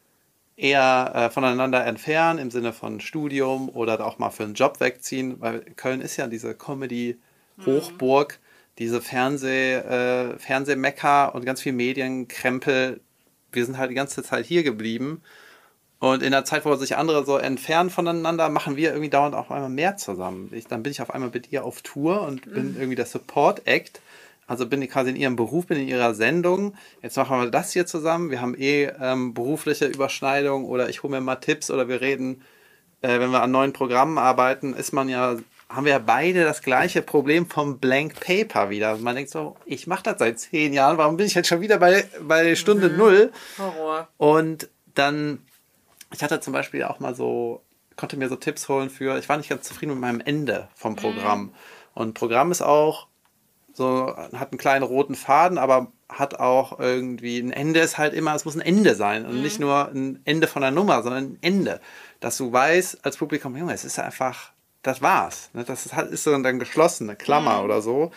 eher äh, voneinander entfernen, im Sinne von Studium oder auch mal für einen Job wegziehen, weil Köln ist ja diese Comedy-Hochburg. Mhm diese Fernseh, äh, Fernsehmecker und ganz viel Medienkrempel, wir sind halt die ganze Zeit hier geblieben. Und in der Zeit, wo sich andere so entfernen voneinander, machen wir irgendwie dauernd auch einmal mehr zusammen. Ich, dann bin ich auf einmal mit ihr auf Tour und bin mhm. irgendwie der Support-Act. Also bin ich quasi in ihrem Beruf, bin in ihrer Sendung. Jetzt machen wir das hier zusammen. Wir haben eh ähm, berufliche Überschneidung oder ich hole mir mal Tipps oder wir reden, äh, wenn wir an neuen Programmen arbeiten, ist man ja haben wir ja beide das gleiche Problem vom Blank Paper wieder. Man denkt so, ich mache das seit zehn Jahren, warum bin ich jetzt schon wieder bei, bei Stunde mhm. Null? Horror. Und dann, ich hatte zum Beispiel auch mal so, konnte mir so Tipps holen für, ich war nicht ganz zufrieden mit meinem Ende vom mhm. Programm. Mhm. Und Programm ist auch so, hat einen kleinen roten Faden, aber hat auch irgendwie ein Ende ist halt immer, es muss ein Ende sein und mhm. nicht nur ein Ende von der Nummer, sondern ein Ende. Dass du weißt als Publikum, Junge, es ist einfach das war's. Ne? Das ist, dann geschlossene Klammer mhm. oder so.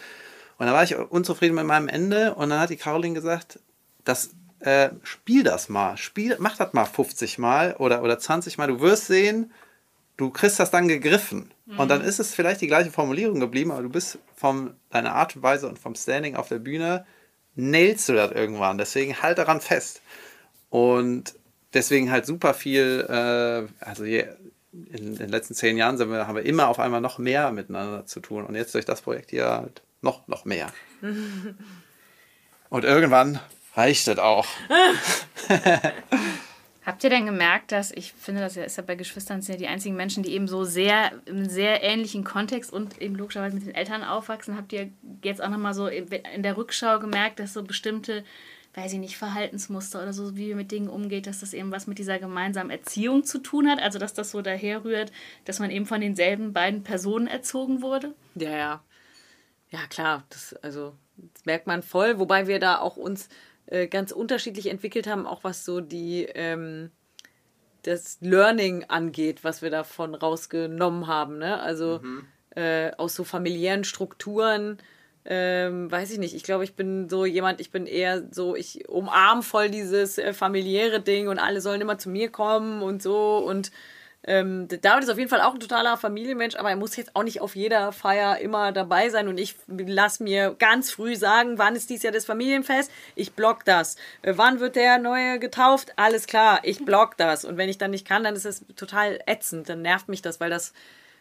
Und da war ich unzufrieden mit meinem Ende und dann hat die Caroline gesagt, das, äh, spiel das mal, spiel, mach das mal 50 Mal oder, oder 20 Mal. Du wirst sehen, du kriegst das dann gegriffen. Mhm. Und dann ist es vielleicht die gleiche Formulierung geblieben, aber du bist von deiner Art und Weise und vom Standing auf der Bühne, nailst du das irgendwann. Deswegen halt daran fest. Und deswegen halt super viel, äh, also je, in den letzten zehn Jahren sind wir, haben wir immer auf einmal noch mehr miteinander zu tun. Und jetzt durch das Projekt hier halt noch, noch mehr. Und irgendwann reicht es auch. Habt ihr denn gemerkt, dass ich finde, das ist ja bei Geschwistern sind ja die einzigen Menschen, die eben so sehr im sehr ähnlichen Kontext und eben logischerweise mit den Eltern aufwachsen. Habt ihr jetzt auch nochmal so in der Rückschau gemerkt, dass so bestimmte weiß ich nicht, Verhaltensmuster oder so, wie wir mit Dingen umgeht, dass das eben was mit dieser gemeinsamen Erziehung zu tun hat. Also dass das so daherrührt, dass man eben von denselben beiden Personen erzogen wurde. Ja, ja. Ja, klar. Das, also, das merkt man voll, wobei wir da auch uns äh, ganz unterschiedlich entwickelt haben, auch was so die ähm, das Learning angeht, was wir davon rausgenommen haben. Ne? Also mhm. äh, aus so familiären Strukturen ähm, weiß ich nicht, ich glaube, ich bin so jemand, ich bin eher so, ich umarm voll dieses äh, familiäre Ding und alle sollen immer zu mir kommen und so und ähm, David ist auf jeden Fall auch ein totaler Familienmensch, aber er muss jetzt auch nicht auf jeder Feier immer dabei sein und ich lasse mir ganz früh sagen, wann ist dies Jahr das Familienfest? Ich block das. Äh, wann wird der Neue getauft? Alles klar, ich block das. Und wenn ich dann nicht kann, dann ist es total ätzend, dann nervt mich das, weil das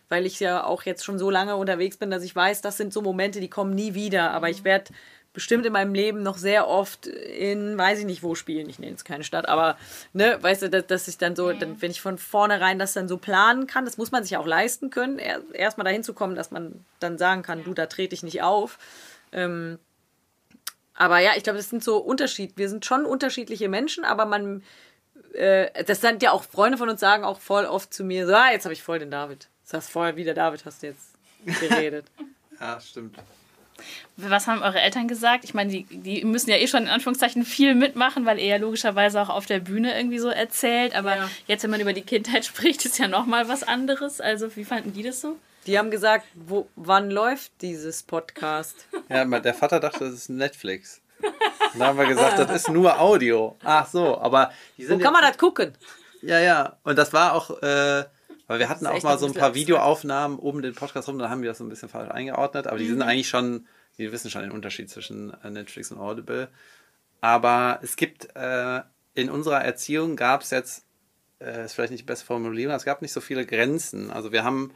weil ich ja auch jetzt schon so lange unterwegs bin, dass ich weiß, das sind so Momente, die kommen nie wieder. Aber ich werde bestimmt in meinem Leben noch sehr oft in, weiß ich nicht wo spielen, ich nenne jetzt keine Stadt, aber, ne, weißt du, dass, dass ich dann so, dann, wenn ich von vornherein das dann so planen kann, das muss man sich auch leisten können, erstmal dahin zu kommen, dass man dann sagen kann, du, da trete ich nicht auf. Ähm, aber ja, ich glaube, das sind so Unterschied. Wir sind schon unterschiedliche Menschen, aber man, äh, das sind ja auch Freunde von uns sagen auch voll oft zu mir, so, ah, jetzt habe ich voll den David. Das vorher wie der David hast du jetzt geredet. Ja, stimmt. Was haben eure Eltern gesagt? Ich meine, die, die müssen ja eh schon in Anführungszeichen viel mitmachen, weil ihr ja logischerweise auch auf der Bühne irgendwie so erzählt. Aber Ja. jetzt, wenn man über die Kindheit spricht, ist ja nochmal was anderes. Also, wie fanden die das so? Die haben gesagt, wo, wann läuft dieses Podcast? Ja, mein- der Vater dachte, das ist Netflix. Dann haben wir gesagt, das ist nur Audio. Ach so, aber die Wo sind kann man das gucken? Ja, ja. Und das war auch, äh, weil wir hatten auch mal so ein paar. Videoaufnahmen um den Podcast rum, da haben wir das so ein bisschen falsch eingeordnet, aber die Mhm. sind eigentlich schon, die wissen schon den Unterschied zwischen äh, Netflix und Audible. Aber es gibt, äh, in unserer Erziehung gab es jetzt, äh, ist vielleicht nicht die beste Formulierung, es gab nicht so viele Grenzen. Also wir haben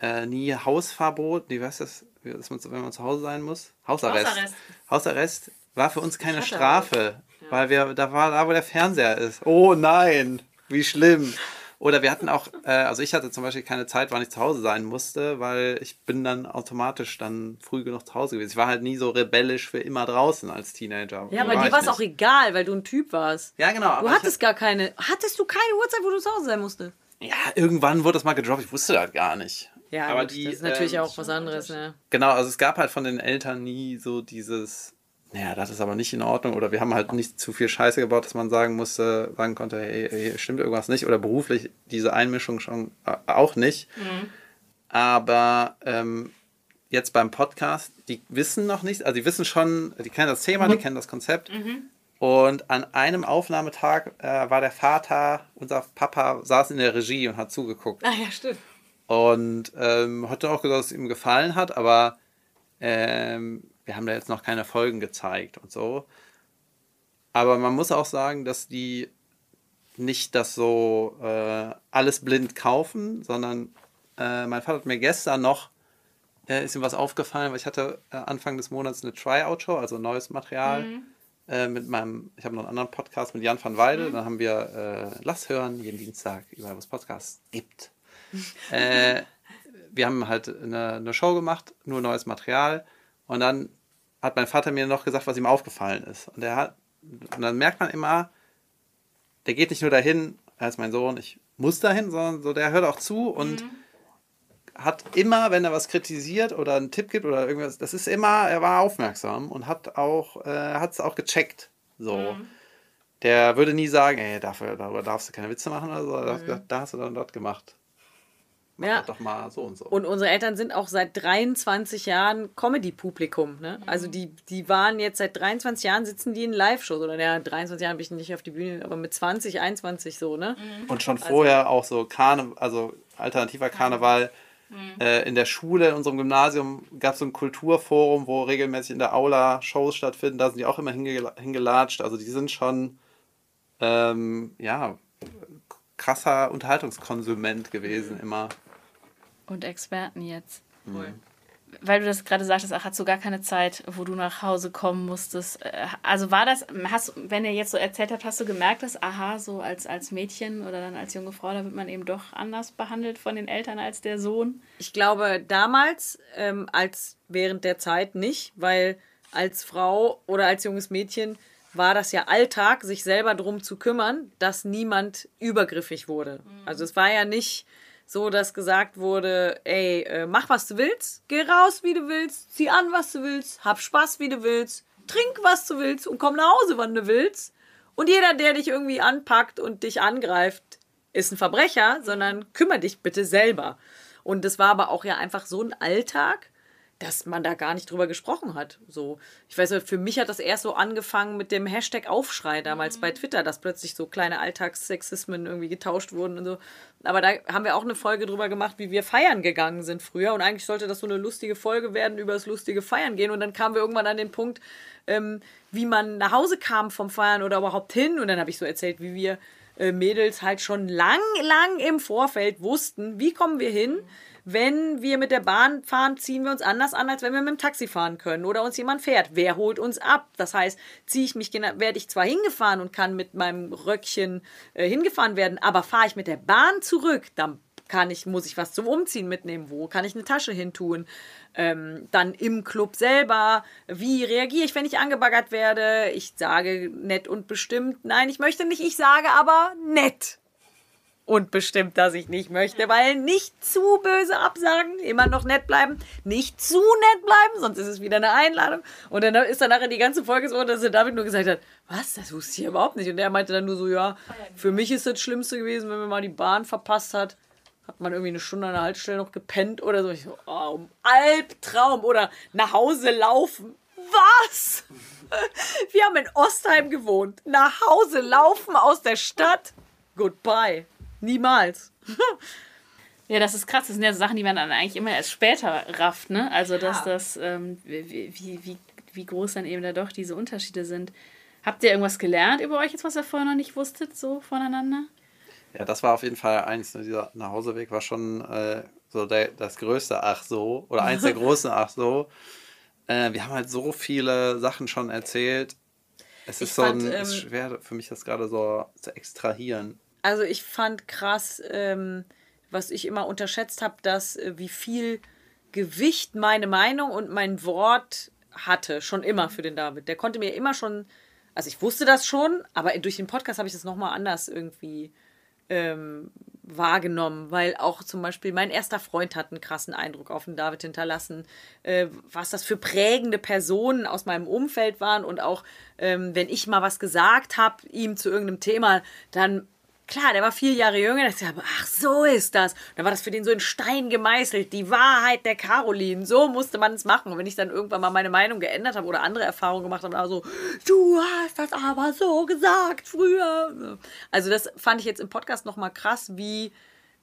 äh, nie Hausverbot, wie heißt das, wenn man zu Hause sein muss? Hausarrest. Hausarrest. Hausarrest war für uns keine Strafe, weil wir, da war da, wo der Fernseher ist. Oh nein, wie schlimm. Oder wir hatten auch, äh, also ich hatte zum Beispiel keine Zeit, wann ich zu Hause sein musste, weil ich bin dann automatisch dann früh genug zu Hause gewesen. Ich war halt nie so rebellisch für immer draußen als Teenager. Ja, aber War dir war es auch egal, weil du ein Typ warst. Ja, genau. Du hattest gar keine. Hattest du keine Uhrzeit, wo du zu Hause sein musstest? Ja, irgendwann wurde das mal gedroppt. Ich wusste das gar nicht. Ja, aber gut, die, das ist natürlich ähm, auch was anderes, ne? Genau, also es gab halt von den Eltern nie so dieses, naja, das ist aber nicht in Ordnung oder wir haben halt nicht zu viel Scheiße gebaut, dass man sagen musste, sagen konnte, hey, hey stimmt irgendwas nicht oder beruflich diese Einmischung schon äh, auch nicht. Aber ähm, jetzt beim Podcast, die wissen noch nicht, also die wissen schon, die kennen das Thema, die kennen das Konzept. Und an einem Aufnahmetag äh, war der Vater, unser Papa, saß in der Regie und hat zugeguckt. Ah ja, stimmt. Und ähm, hat dann auch gesagt, dass es ihm gefallen hat, aber ähm, wir haben da jetzt noch keine Folgen gezeigt und so. Aber man muss auch sagen, dass die nicht das so äh, alles blind kaufen, sondern äh, mein Vater hat mir gestern noch, äh, ist ihm was aufgefallen, weil ich hatte äh, Anfang des Monats eine Tryout-Show, also neues Material. Äh, mit meinem, ich habe noch einen anderen Podcast mit Jan van Weide, dann haben wir äh, Lass hören, jeden Dienstag, überall wo es Podcasts gibt. wir haben halt eine, eine Show gemacht, nur neues Material. Und dann hat mein Vater mir noch gesagt, was ihm aufgefallen ist. Und, der hat, und dann merkt man immer, der geht nicht nur dahin, er ist mein Sohn, ich muss dahin, sondern so, der hört auch zu und hat immer, wenn er was kritisiert oder einen Tipp gibt oder irgendwas, das ist immer, er war aufmerksam und hat auch, äh, hat es auch gecheckt. So. Der würde nie sagen, ey, dafür, darüber darfst du keine Witze machen oder so. Da, da hast du dann dort gemacht. Ja. doch mal so und so. Und unsere Eltern sind auch seit 23 Jahren Comedy-Publikum. Ne? Also die, die waren jetzt seit 23 Jahren, sitzen die in Live-Shows. Oder ja, 23 Jahren bin ich nicht auf die Bühne, aber mit 20, 21 so, ne? Und schon vorher auch so Karne, also alternativer Karneval. Äh, in der Schule, in unserem Gymnasium, gab es so ein Kulturforum, wo regelmäßig in der Aula Shows stattfinden. Da sind die auch immer hinge hingelatscht. Also die sind schon, ähm, ja, krasser Unterhaltungskonsument gewesen immer. Und Experten jetzt. Weil du das gerade sagtest, ach, hast du gar keine Zeit, wo du nach Hause kommen musstest. Äh, Also war das, hast, wenn ihr jetzt so erzählt habt, hast du gemerkt, dass, aha, so als, als Mädchen oder dann als junge Frau, da wird man eben doch anders behandelt von den Eltern als der Sohn? Ich glaube, damals, ähm, als während der Zeit nicht, weil als Frau oder als junges Mädchen war das ja Alltag, sich selber darum zu kümmern, dass niemand übergriffig wurde. Also es war ja nicht so, dass gesagt wurde, ey, äh, mach was du willst, geh raus, wie du willst, zieh an, was du willst, hab Spaß, wie du willst, trink, was du willst und komm nach Hause, wann du willst. Und jeder, der dich irgendwie anpackt und dich angreift, ist ein Verbrecher, sondern kümmere dich bitte selber. Und das war aber auch ja einfach so ein Alltag, dass man da gar nicht drüber gesprochen hat. So, ich weiß nicht, für mich hat das erst so angefangen mit dem Hashtag Aufschrei damals bei Twitter, dass plötzlich so kleine Alltagssexismen irgendwie getauscht wurden und so. Aber da haben wir auch eine Folge drüber gemacht, wie wir feiern gegangen sind früher. Und eigentlich sollte das so eine lustige Folge werden, über das lustige Feiern gehen. Und dann kamen wir irgendwann an den Punkt, ähm, wie man nach Hause kam vom Feiern oder überhaupt hin. Und dann habe ich so erzählt, wie wir äh, Mädels halt schon lang, lang im Vorfeld wussten, wie kommen wir hin. Wenn wir mit der Bahn fahren, ziehen wir uns anders an, als wenn wir mit dem Taxi fahren können oder uns jemand fährt. Wer holt uns ab? Das heißt, ziehe ich mich, werde ich zwar hingefahren und kann mit meinem Röckchen äh, hingefahren werden, aber fahre ich mit der Bahn zurück, dann kann ich, muss ich was zum Umziehen mitnehmen? Wo kann ich eine Tasche hin tun? Ähm, dann im Club selber. Wie reagiere ich, wenn ich angebaggert werde? Ich sage nett und bestimmt. Nein, ich möchte nicht. Ich sage aber nett. Und bestimmt, dass ich nicht möchte, weil nicht zu böse absagen, immer noch nett bleiben, nicht zu nett bleiben, sonst ist es wieder eine Einladung. Und dann ist dann nachher die ganze Folge so, dass der David nur gesagt hat, was, das wusste ich überhaupt nicht. Und er meinte dann nur so, ja, für mich ist das Schlimmste gewesen, wenn man mal die Bahn verpasst hat. Hat man irgendwie eine Stunde an der Haltestelle noch gepennt oder so. Ich so, oh, Albtraum oder nach Hause laufen. Was? Wir haben in Ostheim gewohnt. Nach Hause laufen aus der Stadt. Goodbye. Niemals. Ja, das ist krass. Das sind ja Sachen, die man dann eigentlich immer erst später rafft, ne? Also, dass das, ähm, wie, wie, wie, wie groß dann eben da doch diese Unterschiede sind. Habt ihr irgendwas gelernt über euch jetzt, was ihr vorher noch nicht wusstet, so voneinander? Ja, das war auf jeden Fall eins. Ne? Dieser Nachhauseweg war schon äh, so der, das größte Ach so oder eins der großen Ach so. Äh, wir haben halt so viele Sachen schon erzählt. Es ist Ich so fand, ein, ähm, ist schwer für mich, das gerade so zu extrahieren. Also ich fand krass, ähm, was ich immer unterschätzt habe, dass äh, wie viel Gewicht meine Meinung und mein Wort hatte, schon immer für den David. Der konnte mir immer schon, also ich wusste das schon, aber durch den Podcast habe ich das nochmal anders irgendwie ähm, wahrgenommen, weil auch zum Beispiel mein erster Freund hat einen krassen Eindruck auf den David hinterlassen, äh, was das für prägende Personen aus meinem Umfeld waren und auch ähm, wenn ich mal was gesagt habe ihm zu irgendeinem Thema, dann klar, der war vier Jahre jünger, da dachte ich, aber ach so ist das. Dann war das für den so in Stein gemeißelt, die Wahrheit der Caroline, so musste man es machen. Und wenn ich dann irgendwann mal meine Meinung geändert habe oder andere Erfahrungen gemacht habe, war so, du hast das aber so gesagt früher. Also das fand ich jetzt im Podcast nochmal krass, wie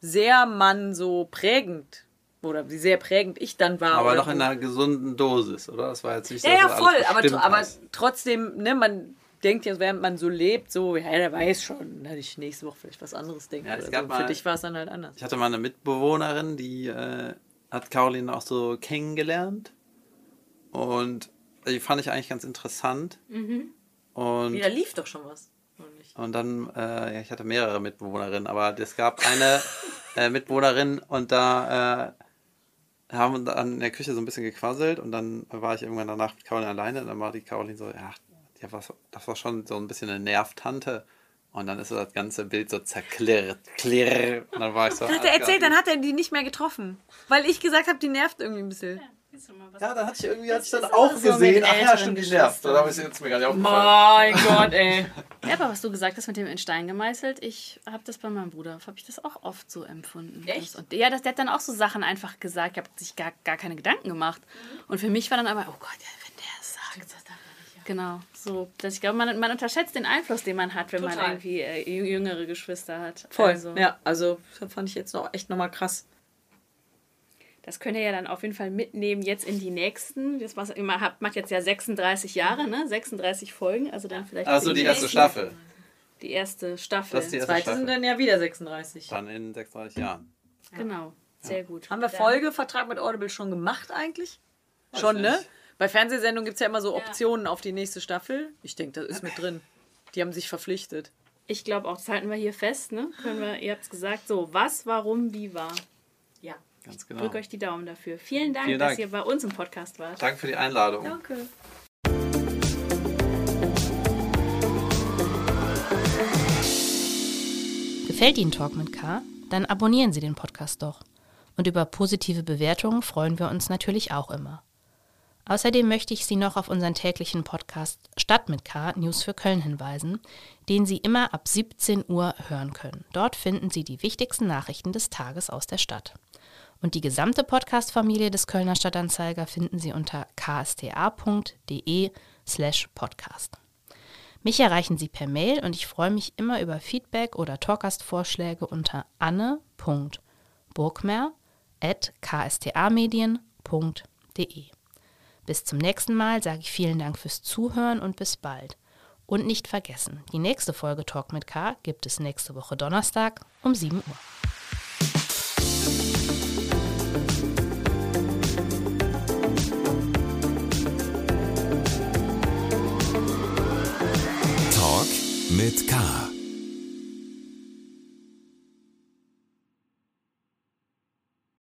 sehr man so prägend oder wie sehr prägend ich dann war. Aber oder noch in einer gesunden Dosis, oder? Das war jetzt nicht ja, dass ja, du voll. Aber, aber trotzdem, ne, man denkt ja, während man so lebt, so, ja, der weiß schon, dass ich nächste Woche vielleicht was anderes denke. Ja, so. mal- Für dich war es dann halt anders. Ich hatte mal eine Mitbewohnerin, die äh, hat Caroline auch so kennengelernt. Und die fand ich eigentlich ganz interessant. Und, Ja, da lief doch schon was. Und dann, äh, ja, ich hatte mehrere Mitbewohnerinnen, aber es gab eine äh, Mitbewohnerin und da äh, haben wir dann in der Küche so ein bisschen gequasselt und dann war ich irgendwann danach mit Caroline alleine und dann war die Caroline so, ja, war, so- das war schon so ein bisschen eine Nervtante. Und dann ist so das ganze Bild so zerklirrt, klirr. Und dann war ich so. Hat er erzählt, dann hat er die nicht mehr getroffen. Weil ich gesagt habe, die nervt irgendwie ein bisschen. Ja, dann hatte ich irgendwie hatte ich dann auch so gesehen. Ach ja, stimmt, die nervt. Dann habe ich jetzt mir gar nicht aufgefallen. Mein Gott, ey. Ja, aber was du gesagt hast mit dem in Stein gemeißelt, ich habe das bei meinem Bruder, habe ich das auch oft so empfunden. Echt? Und ja, das, der hat dann auch so Sachen einfach gesagt, ich habe sich gar, gar keine Gedanken gemacht. Und für mich war dann aber, oh Gott, ja, wenn der es sagt. Genau, so. Dass ich glaube, man, man unterschätzt den Einfluss, den man hat, wenn man Total. irgendwie äh, jü- jüngere Geschwister hat. Voll. Also, Ja, also das fand ich jetzt noch echt nochmal krass. Das könnt ihr ja dann auf jeden Fall mitnehmen jetzt in die nächsten. Das was immer habt, macht jetzt ja 36 Jahre, ne? 36 Folgen, also dann vielleicht Also für die erste nächsten- Staffel. Die erste Staffel. Das ist die erste Zweite sind Staffel. dann ja wieder 36. Dann in 36 Jahren. Genau, sehr gut. Haben wir Folgevertrag mit Audible schon gemacht eigentlich? Schon, ne? Bei Fernsehsendungen gibt es ja immer so Optionen auf die nächste Staffel. Ich denke, das ist mit drin. Die haben sich verpflichtet. Ich glaube auch, das halten wir hier fest, ne? Können wir, ihr habt es gesagt, so, was, warum, wie war. Ja. Ganz genau. Drückt euch die Daumen dafür. Vielen Dank, Vielen dass Dank. ihr bei uns im Podcast wart. Danke für die Einladung. Danke. Gefällt Ihnen Talk mit K? Dann abonnieren Sie den Podcast doch. Und über positive Bewertungen freuen wir uns natürlich auch immer. Außerdem möchte ich Sie noch auf unseren täglichen Podcast Stadt mit K News für Köln hinweisen, den Sie immer ab 17 Uhr hören können. Dort finden Sie die wichtigsten Nachrichten des Tages aus der Stadt. Und die gesamte Podcast-Familie des Kölner Stadtanzeiger finden Sie unter ksta.de slash podcast. Mich erreichen Sie per Mail und ich freue mich immer über Feedback oder Talkgast-Vorschläge unter anne.burgmer.ksta-medien.de. Bis zum nächsten Mal sage ich vielen Dank fürs Zuhören und bis bald. Und nicht vergessen, die nächste Folge Talk mit K gibt es nächste Woche Donnerstag um 7 Uhr. Talk mit K.